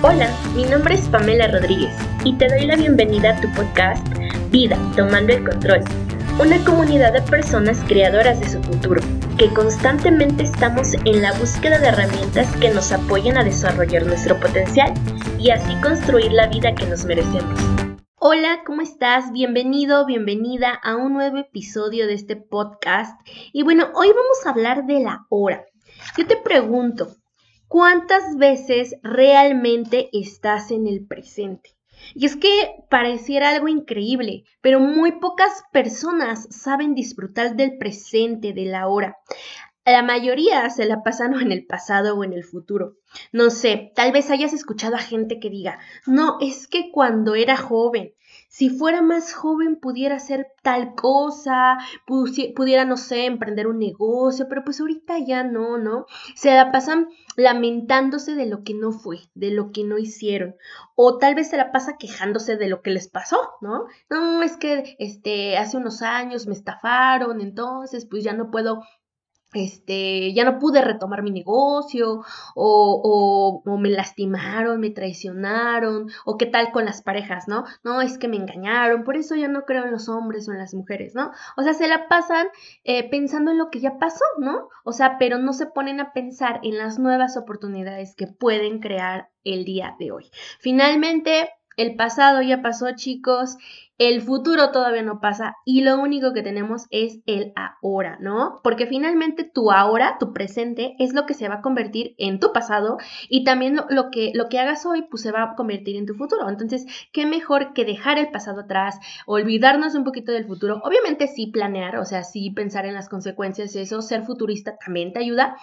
Hola, mi nombre es Pamela Rodríguez y te doy la bienvenida a tu podcast Vida, Tomando el Control, una comunidad de personas creadoras de su futuro, que constantemente estamos en la búsqueda de herramientas que nos apoyen a desarrollar nuestro potencial y así construir la vida que nos merecemos. Hola, ¿cómo estás? Bienvenido, bienvenida a un nuevo episodio de este podcast. Y bueno, hoy vamos a hablar de la hora. Yo te pregunto, ¿Cuántas veces realmente estás en el presente? Y es que pareciera algo increíble, pero muy pocas personas saben disfrutar del presente, de la hora. La mayoría se la pasan en el pasado o en el futuro. No sé, tal vez hayas escuchado a gente que diga, no, es que cuando era joven, si fuera más joven pudiera hacer tal cosa, pudiera, no sé, emprender un negocio, pero pues ahorita ya no, ¿no? Se la pasan lamentándose de lo que no fue, de lo que no hicieron, o tal vez se la pasa quejándose de lo que les pasó, ¿no? No, es que este, hace unos años me estafaron, entonces pues ya no puedo este, ya no pude retomar mi negocio, o, o, me lastimaron, me traicionaron, o qué tal con las parejas, ¿no? No, es que me engañaron, por eso ya no creo en los hombres o en las mujeres, ¿no? O sea, se la pasan eh, pensando en lo que ya pasó, ¿no? O sea, pero no se ponen a pensar en las nuevas oportunidades que pueden crear el día de hoy. Finalmente, el pasado ya pasó, chicos, el futuro todavía no pasa y lo único que tenemos es el ahora, ¿no? Porque finalmente tu ahora, tu presente, es lo que se va a convertir en tu pasado y también lo, que, lo que hagas hoy, pues se va a convertir en tu futuro. Entonces, ¿qué mejor que dejar el pasado atrás, olvidarnos un poquito del futuro? Obviamente sí planear, o sea, sí pensar en las consecuencias eso, ser futurista también te ayuda,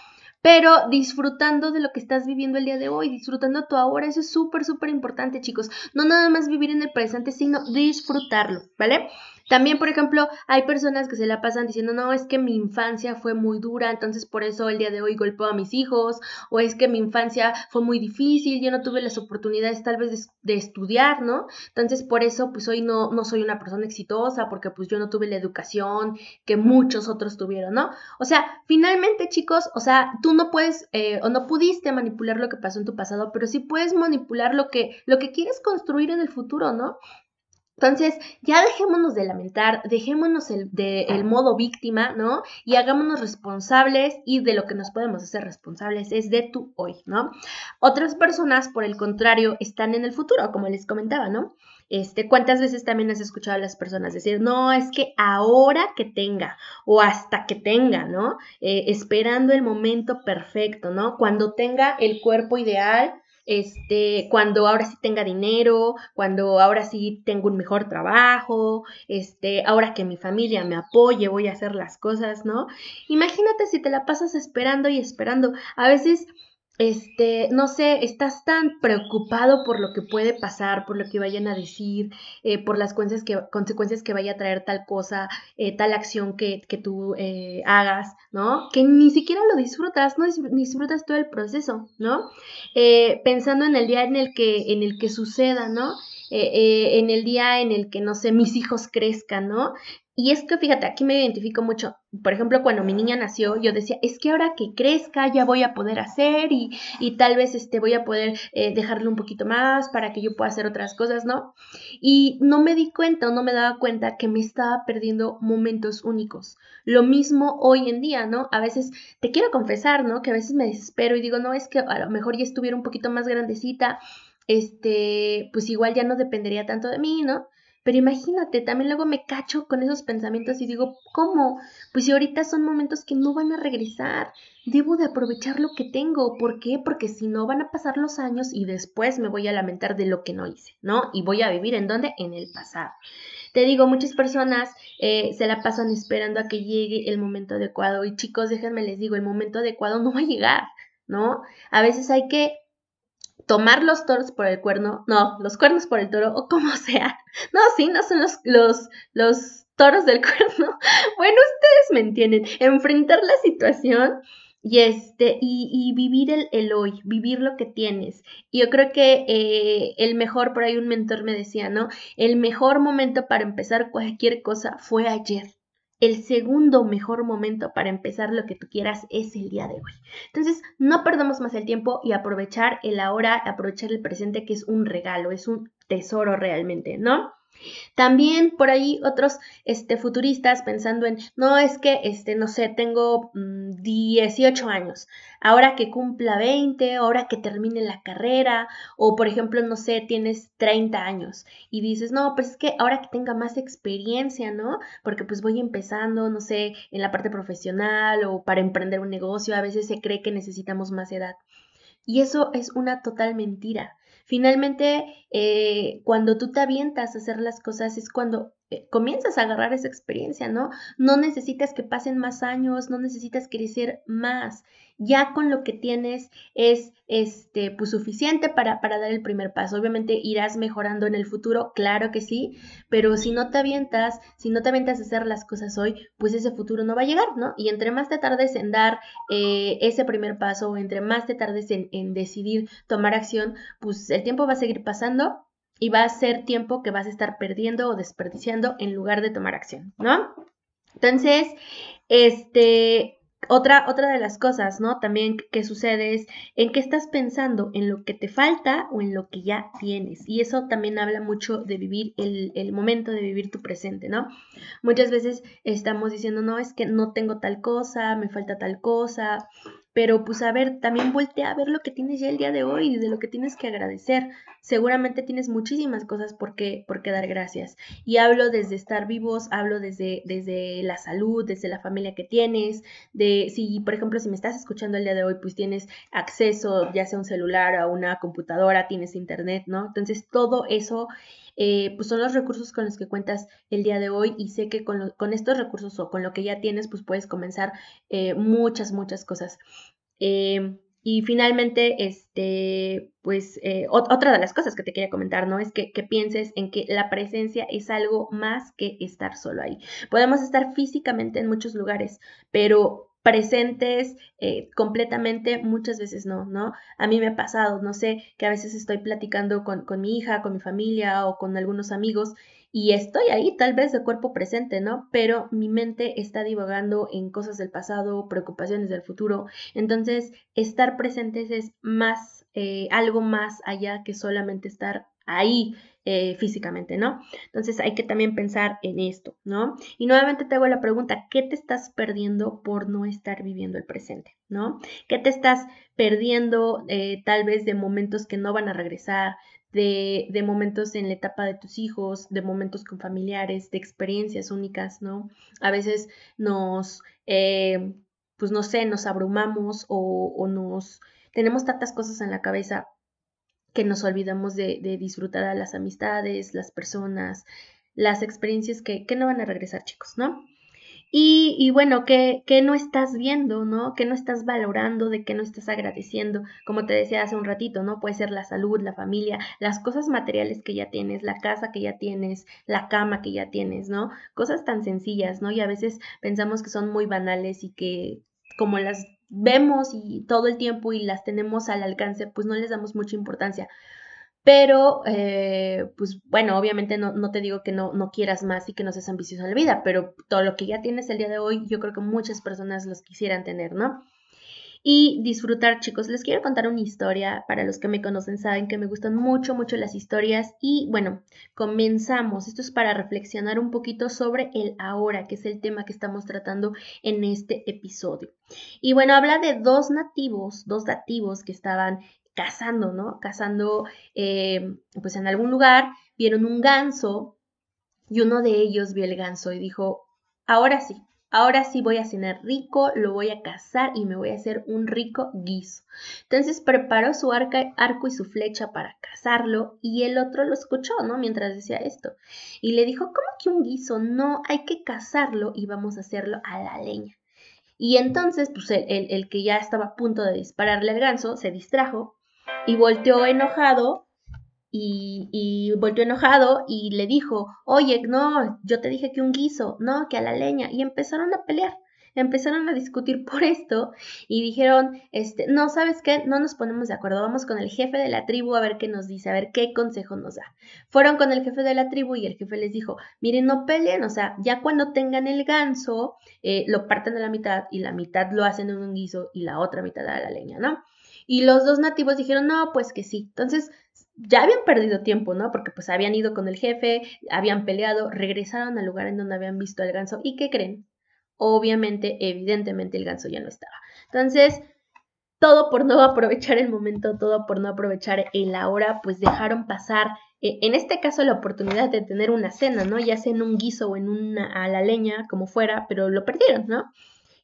pero disfrutando de lo que estás viviendo el día de hoy, disfrutando tu ahora, eso es súper, súper importante, chicos. No nada más vivir en el presente, sino disfrutarlo, ¿vale? También, por ejemplo, hay personas que se la pasan diciendo, no, es que mi infancia fue muy dura, entonces por eso el día de hoy golpeo a mis hijos, o es que mi infancia fue muy difícil, yo no tuve las oportunidades tal vez de, estudiar, ¿no? Entonces por eso pues hoy no, no soy una persona exitosa, porque pues yo no tuve la educación que muchos otros tuvieron, ¿no? O sea, finalmente chicos, o sea, tú no puedes eh, o no pudiste manipular lo que pasó en tu pasado, pero sí puedes manipular lo que, lo que quieres construir en el futuro, ¿no? Entonces, ya dejémonos de lamentar, dejémonos el, de, el modo víctima, ¿no? Y hagámonos responsables y de lo que nos podemos hacer responsables es de tu hoy, ¿no? Otras personas, por el contrario, están en el futuro, como les comentaba, ¿no? Este, ¿cuántas veces también has escuchado a las personas decir, no, es que ahora que tenga o hasta que tenga, ¿no? Eh, esperando el momento perfecto, ¿no? Cuando tenga el cuerpo ideal, este, cuando ahora sí tenga dinero, cuando ahora sí tengo un mejor trabajo, este, ahora que mi familia me apoye, voy a hacer las cosas, ¿no? Imagínate si te la pasas esperando y esperando. A veces este, no sé, estás tan preocupado por lo que puede pasar, por lo que vayan a decir, eh, por las consecuencias que, consecuencias que vaya a traer tal cosa, eh, tal acción que, que tú eh, hagas, ¿no? Que ni siquiera lo disfrutas, no disfrutas todo el proceso, ¿no? pensando en el día en el que, en el que suceda, ¿no? en el día en el que, no sé, mis hijos crezcan, ¿no? Y es que fíjate, aquí me identifico mucho. Por ejemplo, cuando mi niña nació, yo decía, es que ahora que crezca ya voy a poder hacer y, y tal vez este, voy a poder eh, dejarle un poquito más para que yo pueda hacer otras cosas, ¿no? Y no me di cuenta o no me daba cuenta que me estaba perdiendo momentos únicos. Lo mismo hoy en día, ¿no? A veces te quiero confesar, ¿no? Que a veces me desespero y digo, no, es que a lo mejor ya estuviera un poquito más grandecita, este, pues igual ya no dependería tanto de mí, ¿no? Pero imagínate, también luego me cacho con esos pensamientos y digo, ¿cómo? Pues si ahorita son momentos que no van a regresar, debo de aprovechar lo que tengo. ¿Por qué? Porque si no van a pasar los años y después me voy a lamentar de lo que no hice, ¿no? Y voy a vivir en dónde? En el pasado. Te digo, muchas personas eh, se la pasan esperando a que llegue el momento adecuado y chicos, déjenme les digo, el momento adecuado no va a llegar, ¿no? A veces hay que tomar los toros por el cuerno, no, los cuernos por el toro, o como sea. No, sí, no son los, los, los toros del cuerno. Bueno, ustedes me entienden. Enfrentar la situación y este, y, y vivir el, el, hoy, vivir lo que tienes. Yo creo que eh, el mejor, por ahí un mentor me decía, ¿no? El mejor momento para empezar cualquier cosa fue ayer. El segundo mejor momento para empezar lo que tú quieras es el día de hoy. Entonces, no perdamos más el tiempo y aprovechar el ahora, aprovechar el presente, que es un regalo, es un tesoro realmente, ¿no? También por ahí otros este, futuristas pensando en, no es que, este, no sé, tengo 18 mm, años, ahora que cumpla 20, ahora que termine la carrera, o por ejemplo, no sé, tienes 30 años y dices, no, pues es que ahora que tenga más experiencia, ¿no? Porque pues voy empezando, no sé, en la parte profesional o para emprender un negocio, a veces se cree que necesitamos más edad. Y eso es una total mentira. Finalmente, eh, cuando tú te avientas a hacer las cosas es cuando comienzas a agarrar esa experiencia, ¿no? No necesitas que pasen más años, no necesitas crecer más ya con lo que tienes es este, pues, suficiente para, para dar el primer paso. Obviamente irás mejorando en el futuro, claro que sí, pero si no te avientas, si no te avientas a hacer las cosas hoy, pues ese futuro no va a llegar, ¿no? Y entre más te tardes en dar eh, ese primer paso, entre más te tardes en, en decidir tomar acción, pues el tiempo va a seguir pasando y va a ser tiempo que vas a estar perdiendo o desperdiciando en lugar de tomar acción, ¿no? Entonces, este, otra, otra de las cosas, ¿no? También que sucede es en qué estás pensando, en lo que te falta o en lo que ya tienes. Y eso también habla mucho de vivir el, el momento, de vivir tu presente, ¿no? Muchas veces estamos diciendo, no, es que no tengo tal cosa, me falta tal cosa, pero pues a ver, también voltea a ver lo que tienes ya el día de hoy y de lo que tienes que agradecer. Seguramente tienes muchísimas cosas por qué, por qué dar gracias. Y hablo desde estar vivos, hablo desde, desde la salud, desde la familia que tienes, de si, por ejemplo, si me estás escuchando el día de hoy, pues tienes acceso ya sea a un celular, a una computadora, tienes internet, ¿no? Entonces todo eso eh, pues son los recursos con los que cuentas el día de hoy y sé que con, con estos recursos o con lo que ya tienes, pues puedes comenzar eh, muchas, muchas cosas. Eh, y finalmente, este, pues otra de las cosas que te quería comentar, ¿no? Es que, que, pienses en que la presencia es algo más que estar solo ahí. Podemos estar físicamente en muchos lugares, pero presentes eh, completamente, muchas veces no, ¿no? A mí me ha pasado, no sé, que a veces estoy platicando con, con, mi hija, con mi familia o con algunos amigos y estoy ahí tal vez de cuerpo presente, ¿no? Pero mi mente está divagando en cosas del pasado, preocupaciones del futuro. Entonces, estar presentes es más, eh, algo más allá que solamente estar ahí eh, físicamente, ¿no? Entonces hay que también pensar en esto, ¿no? Y nuevamente te hago la pregunta, ¿qué te estás perdiendo por no estar viviendo el presente, ¿no? ¿Qué te estás perdiendo eh, tal vez de momentos que no van a regresar, de, de, momentos en la etapa de tus hijos, de momentos con familiares, de experiencias únicas, ¿no? A veces nos, eh, pues no sé, nos abrumamos o, o nos tenemos tantas cosas en la cabeza que nos olvidamos de, disfrutar a las amistades, las personas, las experiencias que, no van a regresar, chicos, ¿no? Y, bueno, ¿qué, no estás viendo, ¿no? ¿Qué no estás valorando, de qué no estás agradeciendo? Como te decía hace un ratito, ¿no? Puede ser la salud, la familia, las cosas materiales que ya tienes, la casa que ya tienes, la cama que ya tienes, ¿no? Cosas tan sencillas, ¿no? Y a veces pensamos que son muy banales y que como las vemos y todo el tiempo y las tenemos al alcance, pues no les damos mucha importancia. Pero, eh, pues bueno, obviamente no, no, te digo que no, no quieras más y que no seas ambicioso en la vida, pero todo lo que ya tienes el día de hoy, yo creo que muchas personas los quisieran tener, ¿no? Y disfrutar, chicos. Les quiero contar una historia. Para los que me conocen saben que me gustan mucho, mucho las historias. Y bueno, comenzamos. Esto es para reflexionar un poquito sobre el ahora, que es el tema que estamos tratando en este episodio. Y bueno, habla de dos nativos, dos nativos que estaban cazando, ¿no? Cazando, eh, pues en algún lugar, vieron un ganso y uno de ellos vio el ganso y dijo, ahora sí, Ahora sí voy a cenar rico, lo voy a cazar y me voy a hacer un rico guiso. Entonces preparó su arco y su flecha para cazarlo y el otro lo escuchó, ¿no? Mientras decía esto. Y le dijo, ¿cómo que un guiso? No, hay que cazarlo y vamos a hacerlo a la leña. Y entonces, pues el, el que ya estaba a punto de dispararle al ganso se distrajo y volteó enojado y, volvió enojado y le dijo, oye, no, yo te dije que un guiso, no, que a la leña. Y empezaron a pelear. empezaron a discutir por esto y dijeron, este, no, ¿sabes qué? No nos ponemos de acuerdo, vamos con el jefe de la tribu a ver qué nos dice, a ver qué consejo nos da. Fueron con el jefe de la tribu y el jefe les dijo, miren, no peleen, o sea, ya cuando tengan el ganso, eh, lo parten a la mitad y la mitad lo hacen en un guiso y la otra mitad a la leña, ¿no? Y los dos nativos dijeron, no, pues que sí. Entonces, ya habían perdido tiempo, ¿no? Porque pues habían ido con el jefe, habían peleado, regresaron al lugar en donde habían visto al ganso. ¿Y qué creen? Obviamente, evidentemente, el ganso ya no estaba. Entonces, todo por no aprovechar el momento, todo por no aprovechar el ahora, pues dejaron pasar, eh, en este caso, la oportunidad de tener una cena, ¿no? Ya sea en un guiso o en una a la leña, como fuera, pero lo perdieron, ¿no?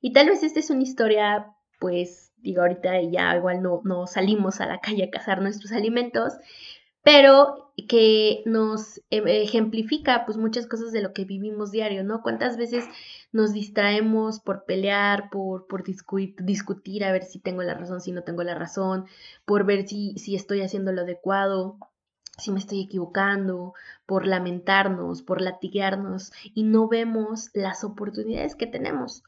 Y tal vez esta es una historia, pues, digo, ahorita ya igual no, no salimos a la calle a cazar nuestros alimentos, pero que nos em, ejemplifica pues muchas cosas de lo que vivimos diario, ¿no? ¿Cuántas veces nos distraemos por pelear, por, por discutir, a ver si tengo la razón, si no tengo la razón, por ver si, si estoy haciendo lo adecuado, si me estoy equivocando, por lamentarnos, por latiguearnos y no vemos las oportunidades que tenemos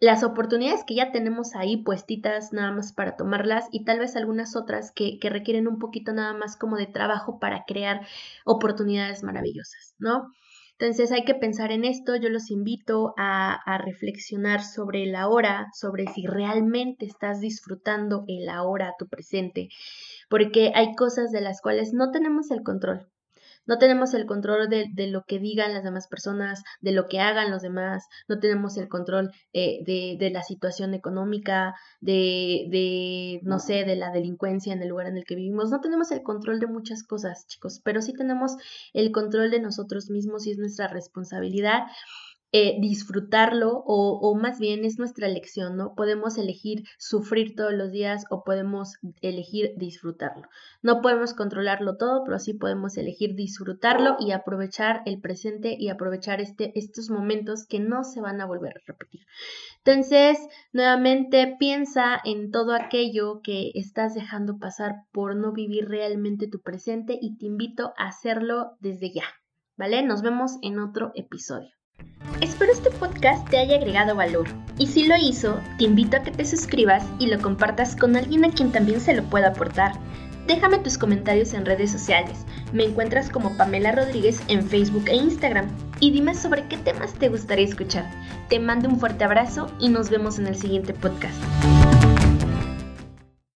las oportunidades que ya tenemos ahí puestitas nada más para tomarlas y tal vez algunas otras que, requieren un poquito nada más como de trabajo para crear oportunidades maravillosas, ¿no? Entonces hay que pensar en esto, yo los invito a, a, reflexionar sobre el ahora, sobre si realmente estás disfrutando el ahora, tu presente, porque hay cosas de las cuales no tenemos el control, no tenemos el control de, lo que digan las demás personas, de lo que hagan los demás, no tenemos el control eh, de, de, la situación económica, de, de, no sé, de la delincuencia en el lugar en el que vivimos. No tenemos el control de muchas cosas, chicos, pero sí tenemos el control de nosotros mismos y es nuestra responsabilidad eh, disfrutarlo o, o, más bien es nuestra elección, ¿no? Podemos elegir sufrir todos los días o podemos elegir disfrutarlo. No podemos controlarlo todo, pero sí podemos elegir disfrutarlo y aprovechar el presente y aprovechar este, estos momentos que no se van a volver a repetir. Entonces, nuevamente piensa en todo aquello que estás dejando pasar por no vivir realmente tu presente y te invito a hacerlo desde ya, ¿vale? Nos vemos en otro episodio. Espero este podcast te haya agregado valor y si lo hizo, te invito a que te suscribas y lo compartas con alguien a quien también se lo pueda aportar. Déjame tus comentarios en redes sociales. Me encuentras como Pamela Rodríguez en Facebook e Instagram. Y dime sobre qué temas te gustaría escuchar. Te mando un fuerte abrazo y nos vemos en el siguiente podcast.